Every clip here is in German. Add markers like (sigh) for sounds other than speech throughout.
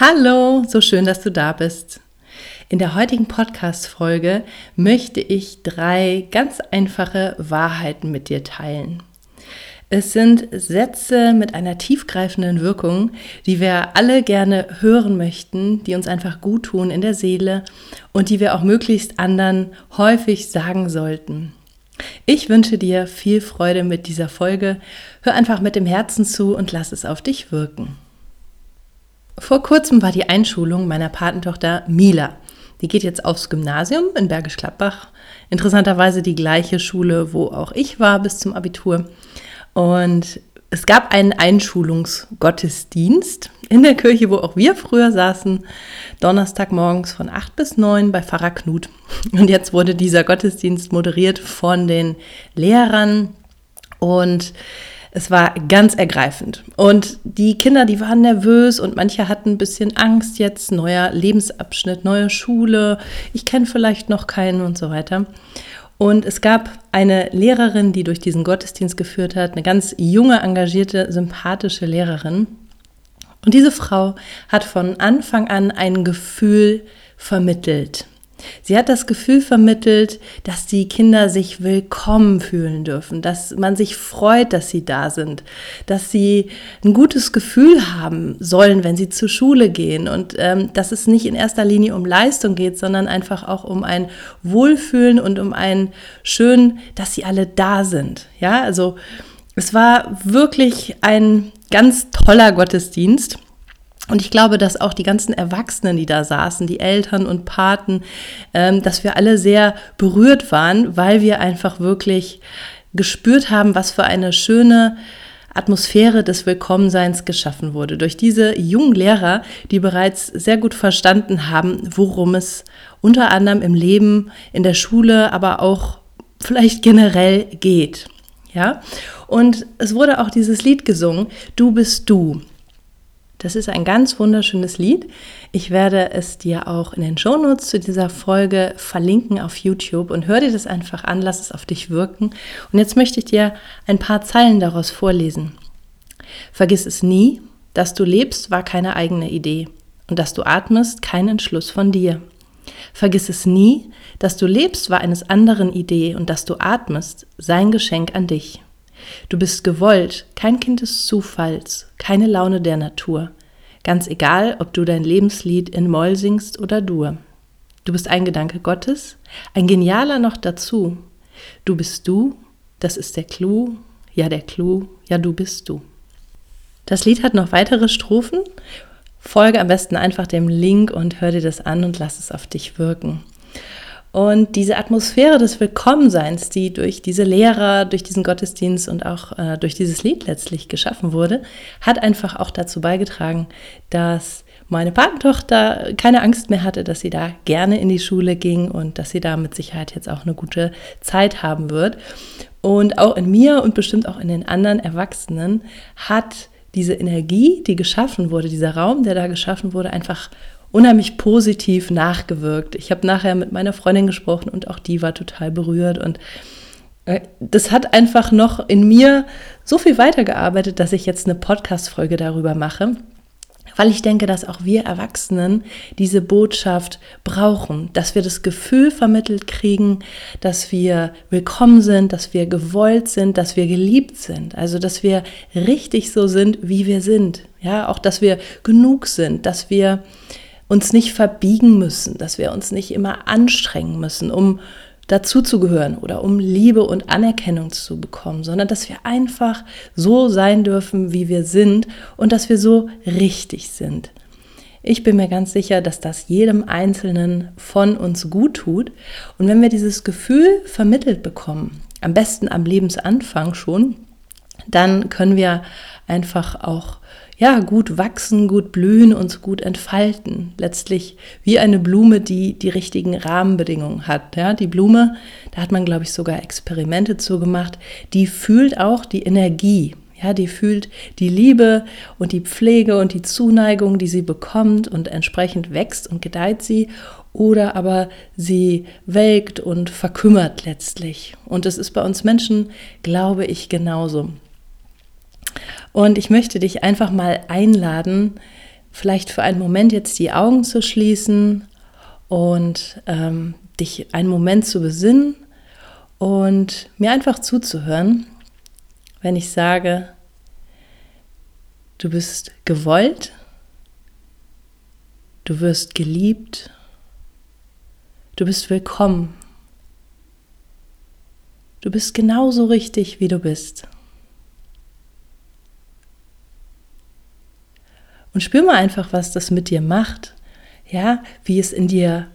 Hallo, so schön, dass du da bist. In der heutigen Podcast-Folge möchte ich drei ganz einfache Wahrheiten mit dir teilen. Es sind Sätze mit einer tiefgreifenden Wirkung, die wir alle gerne hören möchten, die uns einfach gut tun in der Seele und die wir auch möglichst anderen häufig sagen sollten. Ich wünsche dir viel Freude mit dieser Folge. Hör einfach mit dem Herzen zu und lass es auf dich wirken. Vor kurzem war die Einschulung meiner Patentochter Mila. Die geht jetzt aufs Gymnasium in Bergisch Gladbach. Interessanterweise die gleiche Schule, wo auch ich war bis zum Abitur. Und es gab einen Einschulungsgottesdienst in der Kirche, wo auch wir früher saßen, Donnerstagmorgens von 8 bis 9 bei Pfarrer Knut. Und jetzt wurde dieser Gottesdienst moderiert von den Lehrern und es war ganz ergreifend. Und die Kinder, die waren nervös und manche hatten ein bisschen Angst jetzt, neuer Lebensabschnitt, neue Schule, ich kenne vielleicht noch keinen und so weiter. Und es gab eine Lehrerin, die durch diesen Gottesdienst geführt hat, eine ganz junge, engagierte, sympathische Lehrerin. Und diese Frau hat von Anfang an ein Gefühl vermittelt. Sie hat das Gefühl vermittelt, dass die Kinder sich willkommen fühlen dürfen, dass man sich freut, dass sie da sind, dass sie ein gutes Gefühl haben sollen, wenn sie zur Schule gehen und ähm, dass es nicht in erster Linie um Leistung geht, sondern einfach auch um ein Wohlfühlen und um ein schön, dass sie alle da sind. Ja, also es war wirklich ein ganz toller Gottesdienst. Und ich glaube, dass auch die ganzen Erwachsenen, die da saßen, die Eltern und Paten, ähm, dass wir alle sehr berührt waren, weil wir einfach wirklich gespürt haben, was für eine schöne Atmosphäre des Willkommenseins geschaffen wurde. Durch diese jungen Lehrer, die bereits sehr gut verstanden haben, worum es unter anderem im Leben, in der Schule, aber auch vielleicht generell geht. Ja, und es wurde auch dieses Lied gesungen, Du bist du. Das ist ein ganz wunderschönes Lied. Ich werde es dir auch in den Shownotes zu dieser Folge verlinken auf YouTube und hör dir das einfach an, lass es auf dich wirken. Und jetzt möchte ich dir ein paar Zeilen daraus vorlesen. Vergiss es nie, dass du lebst, war keine eigene Idee und dass du atmest, kein Entschluss von dir. Vergiss es nie, dass du lebst, war eines anderen Idee und dass du atmest, sein Geschenk an dich. Du bist gewollt, kein Kind des Zufalls, keine Laune der Natur. Ganz egal, ob du dein Lebenslied in Moll singst oder Dur. Du bist ein Gedanke Gottes, ein genialer noch dazu. Du bist du, das ist der Clou, ja der Clou, ja du bist du. Das Lied hat noch weitere Strophen. Folge am besten einfach dem Link und hör dir das an und lass es auf dich wirken. Und diese Atmosphäre des Willkommenseins, die durch diese Lehrer, durch diesen Gottesdienst und auch äh, durch dieses Lied letztlich geschaffen wurde, hat einfach auch dazu beigetragen, dass meine Patentochter keine Angst mehr hatte, dass sie da gerne in die Schule ging und dass sie da mit Sicherheit jetzt auch eine gute Zeit haben wird. Und auch in mir und bestimmt auch in den anderen Erwachsenen hat diese Energie, die geschaffen wurde, dieser Raum, der da geschaffen wurde, einfach unheimlich positiv nachgewirkt. Ich habe nachher mit meiner Freundin gesprochen und auch die war total berührt und äh, das hat einfach noch in mir so viel weitergearbeitet, dass ich jetzt eine Podcast-Folge darüber mache, weil ich denke, dass auch wir Erwachsenen diese Botschaft brauchen, dass wir das Gefühl vermittelt kriegen, dass wir willkommen sind, dass wir gewollt sind, dass wir geliebt sind, also dass wir richtig so sind, wie wir sind, ja, auch dass wir genug sind, dass wir uns nicht verbiegen müssen, dass wir uns nicht immer anstrengen müssen, um dazuzugehören oder um Liebe und Anerkennung zu bekommen, sondern dass wir einfach so sein dürfen, wie wir sind und dass wir so richtig sind. Ich bin mir ganz sicher, dass das jedem Einzelnen von uns gut tut. Und wenn wir dieses Gefühl vermittelt bekommen, am besten am Lebensanfang schon, dann können wir einfach auch ja, gut wachsen, gut blühen, uns gut entfalten. Letztlich wie eine Blume, die die richtigen Rahmenbedingungen hat. Ja, die Blume, da hat man, glaube ich, sogar Experimente zu gemacht, die fühlt auch die Energie. Ja, die fühlt die Liebe und die Pflege und die Zuneigung, die sie bekommt und entsprechend wächst und gedeiht sie oder aber sie welkt und verkümmert letztlich. Und es ist bei uns Menschen, glaube ich, genauso. Und ich möchte dich einfach mal einladen, vielleicht für einen Moment jetzt die Augen zu schließen und ähm, dich einen Moment zu besinnen und mir einfach zuzuhören, wenn ich sage, du bist gewollt, du wirst geliebt, du bist willkommen, du bist genauso richtig, wie du bist. Und spür mal einfach, was das mit dir macht. Ja, wie es in dir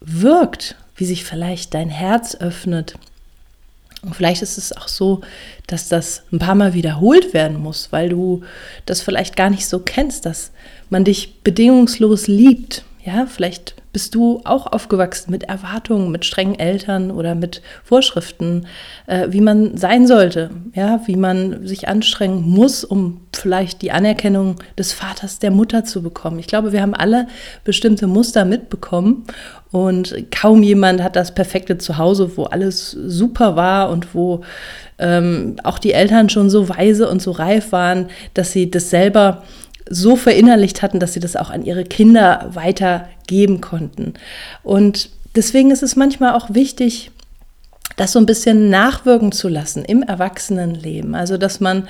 wirkt, wie sich vielleicht dein Herz öffnet. Und vielleicht ist es auch so, dass das ein paar Mal wiederholt werden muss, weil du das vielleicht gar nicht so kennst, dass man dich bedingungslos liebt. Ja, vielleicht bist du auch aufgewachsen mit Erwartungen, mit strengen Eltern oder mit Vorschriften, äh, wie man sein sollte, ja, wie man sich anstrengen muss, um vielleicht die Anerkennung des Vaters, der Mutter zu bekommen. Ich glaube, wir haben alle bestimmte Muster mitbekommen und kaum jemand hat das perfekte Zuhause, wo alles super war und wo ähm, auch die Eltern schon so weise und so reif waren, dass sie das selber so verinnerlicht hatten, dass sie das auch an ihre Kinder weitergeben konnten. Und deswegen ist es manchmal auch wichtig, das so ein bisschen nachwirken zu lassen im Erwachsenenleben. Also, dass man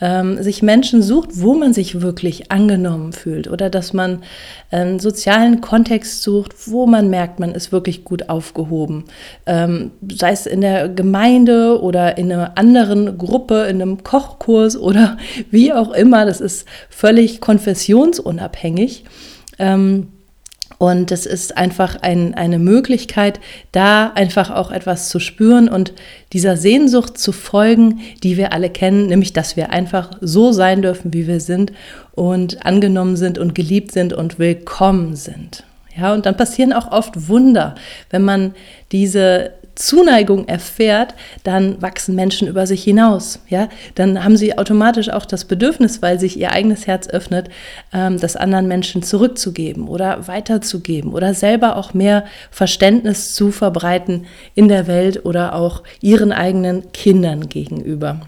ähm, sich Menschen sucht, wo man sich wirklich angenommen fühlt oder dass man einen sozialen Kontext sucht, wo man merkt, man ist wirklich gut aufgehoben. Ähm, sei es in der Gemeinde oder in einer anderen Gruppe, in einem Kochkurs oder (laughs) wie auch immer. Das ist völlig konfessionsunabhängig. Ähm, und es ist einfach ein, eine Möglichkeit, da einfach auch etwas zu spüren und dieser Sehnsucht zu folgen, die wir alle kennen, nämlich dass wir einfach so sein dürfen, wie wir sind und angenommen sind und geliebt sind und willkommen sind. Ja, und dann passieren auch oft Wunder, wenn man diese Zuneigung erfährt, dann wachsen Menschen über sich hinaus. Ja, dann haben sie automatisch auch das Bedürfnis, weil sich ihr eigenes Herz öffnet, ähm, das anderen Menschen zurückzugeben oder weiterzugeben oder selber auch mehr Verständnis zu verbreiten in der Welt oder auch ihren eigenen Kindern gegenüber.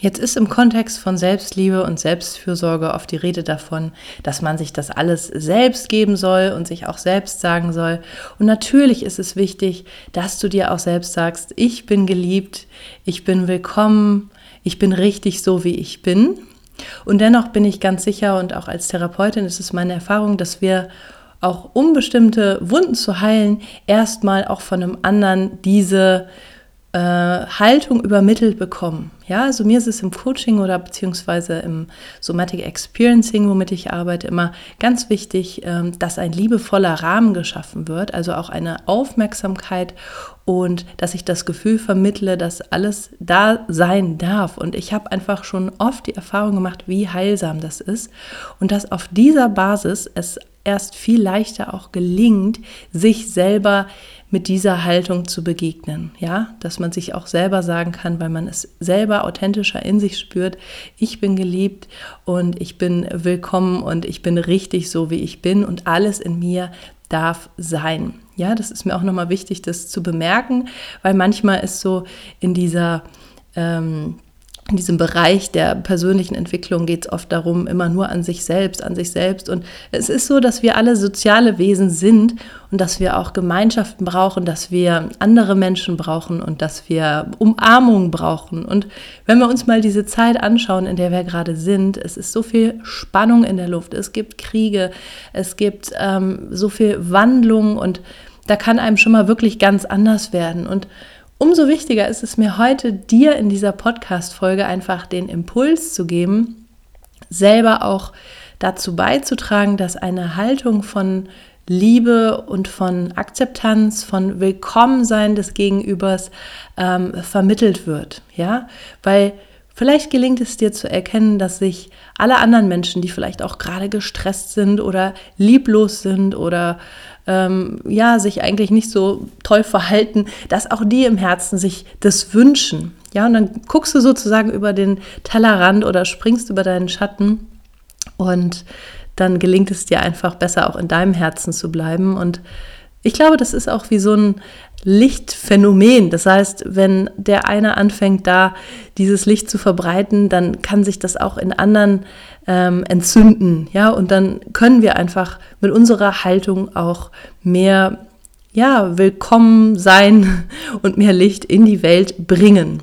Jetzt ist im Kontext von Selbstliebe und Selbstfürsorge oft die Rede davon, dass man sich das alles selbst geben soll und sich auch selbst sagen soll. Und natürlich ist es wichtig, dass du dir auch selbst sagst, ich bin geliebt, ich bin willkommen, ich bin richtig so, wie ich bin. Und dennoch bin ich ganz sicher und auch als Therapeutin ist es meine Erfahrung, dass wir auch um bestimmte Wunden zu heilen, erstmal auch von einem anderen diese äh, Haltung übermittelt bekommen. Ja, also mir ist es im Coaching oder beziehungsweise im Somatic Experiencing, womit ich arbeite, immer ganz wichtig, ähm, dass ein liebevoller Rahmen geschaffen wird, also auch eine Aufmerksamkeit und dass ich das Gefühl vermittle, dass alles da sein darf. Und ich habe einfach schon oft die Erfahrung gemacht, wie heilsam das ist und dass auf dieser Basis es erst viel leichter auch gelingt, sich selber mit dieser Haltung zu begegnen. Ja, dass man sich auch selber sagen kann, weil man es selber authentischer in sich spürt. Ich bin geliebt und ich bin willkommen und ich bin richtig so, wie ich bin und alles in mir darf sein. Ja, das ist mir auch nochmal wichtig, das zu bemerken, weil manchmal ist so in dieser ähm, in diesem Bereich der persönlichen Entwicklung geht es oft darum, immer nur an sich selbst, an sich selbst. Und es ist so, dass wir alle soziale Wesen sind und dass wir auch Gemeinschaften brauchen, dass wir andere Menschen brauchen und dass wir Umarmung brauchen. Und wenn wir uns mal diese Zeit anschauen, in der wir gerade sind, es ist so viel Spannung in der Luft, es gibt Kriege, es gibt ähm, so viel Wandlung und da kann einem schon mal wirklich ganz anders werden. Und Umso wichtiger ist es mir heute, dir in dieser Podcast-Folge einfach den Impuls zu geben, selber auch dazu beizutragen, dass eine Haltung von Liebe und von Akzeptanz, von Willkommensein des Gegenübers ähm, vermittelt wird. Ja, weil vielleicht gelingt es dir zu erkennen, dass sich alle anderen Menschen, die vielleicht auch gerade gestresst sind oder lieblos sind oder ähm, ja, sich eigentlich nicht so toll verhalten, dass auch die im Herzen sich das wünschen. Ja, und dann guckst du sozusagen über den Tellerrand oder springst über deinen Schatten und dann gelingt es dir einfach besser auch in deinem Herzen zu bleiben und ich glaube, das ist auch wie so ein Lichtphänomen. Das heißt, wenn der eine anfängt, da dieses Licht zu verbreiten, dann kann sich das auch in anderen ähm, entzünden. Ja, und dann können wir einfach mit unserer Haltung auch mehr, ja, willkommen sein (laughs) und mehr Licht in die Welt bringen.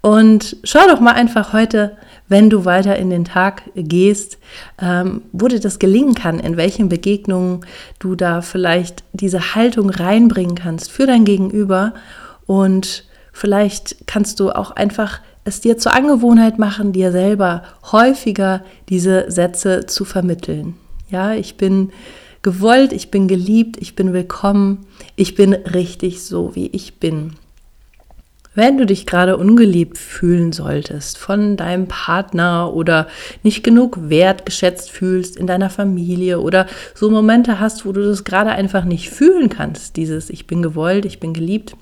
Und schau doch mal einfach heute, wenn du weiter in den Tag gehst, ähm, wo dir das gelingen kann, in welchen Begegnungen du da vielleicht diese Haltung reinbringen kannst für dein Gegenüber. Und vielleicht kannst du auch einfach es dir zur Angewohnheit machen, dir selber häufiger diese Sätze zu vermitteln. Ja, ich bin gewollt, ich bin geliebt, ich bin willkommen, ich bin richtig so, wie ich bin. Wenn du dich gerade ungeliebt fühlen solltest von deinem Partner oder nicht genug wertgeschätzt fühlst in deiner Familie oder so Momente hast, wo du das gerade einfach nicht fühlen kannst, dieses Ich bin gewollt, ich bin geliebt,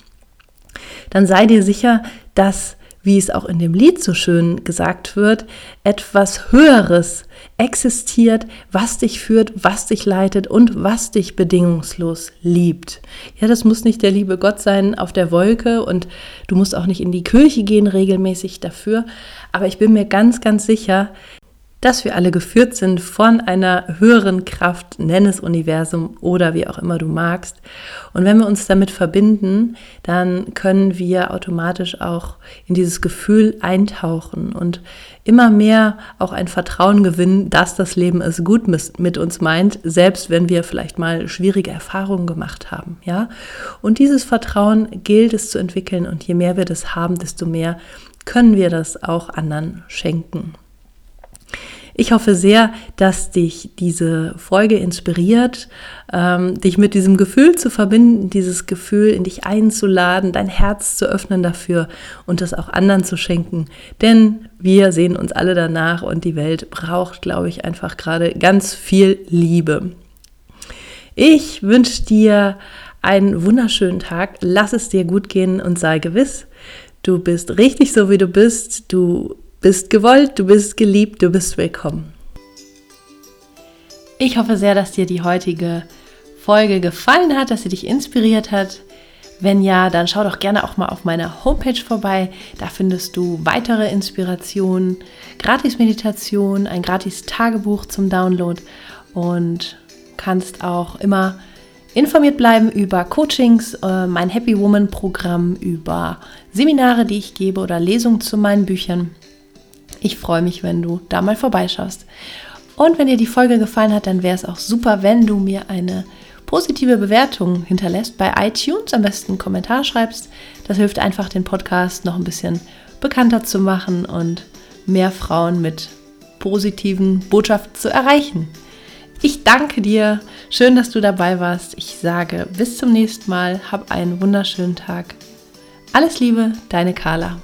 dann sei dir sicher, dass wie es auch in dem Lied so schön gesagt wird, etwas Höheres existiert, was dich führt, was dich leitet und was dich bedingungslos liebt. Ja, das muss nicht der liebe Gott sein auf der Wolke und du musst auch nicht in die Kirche gehen regelmäßig dafür, aber ich bin mir ganz, ganz sicher, dass wir alle geführt sind von einer höheren Kraft, nenn es Universum oder wie auch immer du magst. Und wenn wir uns damit verbinden, dann können wir automatisch auch in dieses Gefühl eintauchen und immer mehr auch ein Vertrauen gewinnen, dass das Leben es gut mit uns meint, selbst wenn wir vielleicht mal schwierige Erfahrungen gemacht haben, ja? Und dieses Vertrauen gilt es zu entwickeln und je mehr wir das haben, desto mehr können wir das auch anderen schenken. Ich hoffe sehr, dass dich diese Folge inspiriert, ähm, dich mit diesem Gefühl zu verbinden, dieses Gefühl in dich einzuladen, dein Herz zu öffnen dafür und das auch anderen zu schenken. Denn wir sehen uns alle danach und die Welt braucht, glaube ich, einfach gerade ganz viel Liebe. Ich wünsche dir einen wunderschönen Tag. Lass es dir gut gehen und sei gewiss, du bist richtig so, wie du bist. Du bist gewollt, du bist geliebt, du bist willkommen. Ich hoffe sehr, dass dir die heutige Folge gefallen hat, dass sie dich inspiriert hat. Wenn ja, dann schau doch gerne auch mal auf meiner Homepage vorbei. Da findest du weitere Inspirationen, Gratis-Meditation, ein Gratis-Tagebuch zum Download und kannst auch immer informiert bleiben über Coachings, äh, mein Happy Woman Programm, über Seminare, die ich gebe oder Lesungen zu meinen Büchern. Ich freue mich, wenn du da mal vorbeischaust. Und wenn dir die Folge gefallen hat, dann wäre es auch super, wenn du mir eine positive Bewertung hinterlässt bei iTunes, am besten einen Kommentar schreibst. Das hilft einfach, den Podcast noch ein bisschen bekannter zu machen und mehr Frauen mit positiven Botschaften zu erreichen. Ich danke dir. Schön, dass du dabei warst. Ich sage bis zum nächsten Mal. Hab einen wunderschönen Tag. Alles Liebe, deine Carla.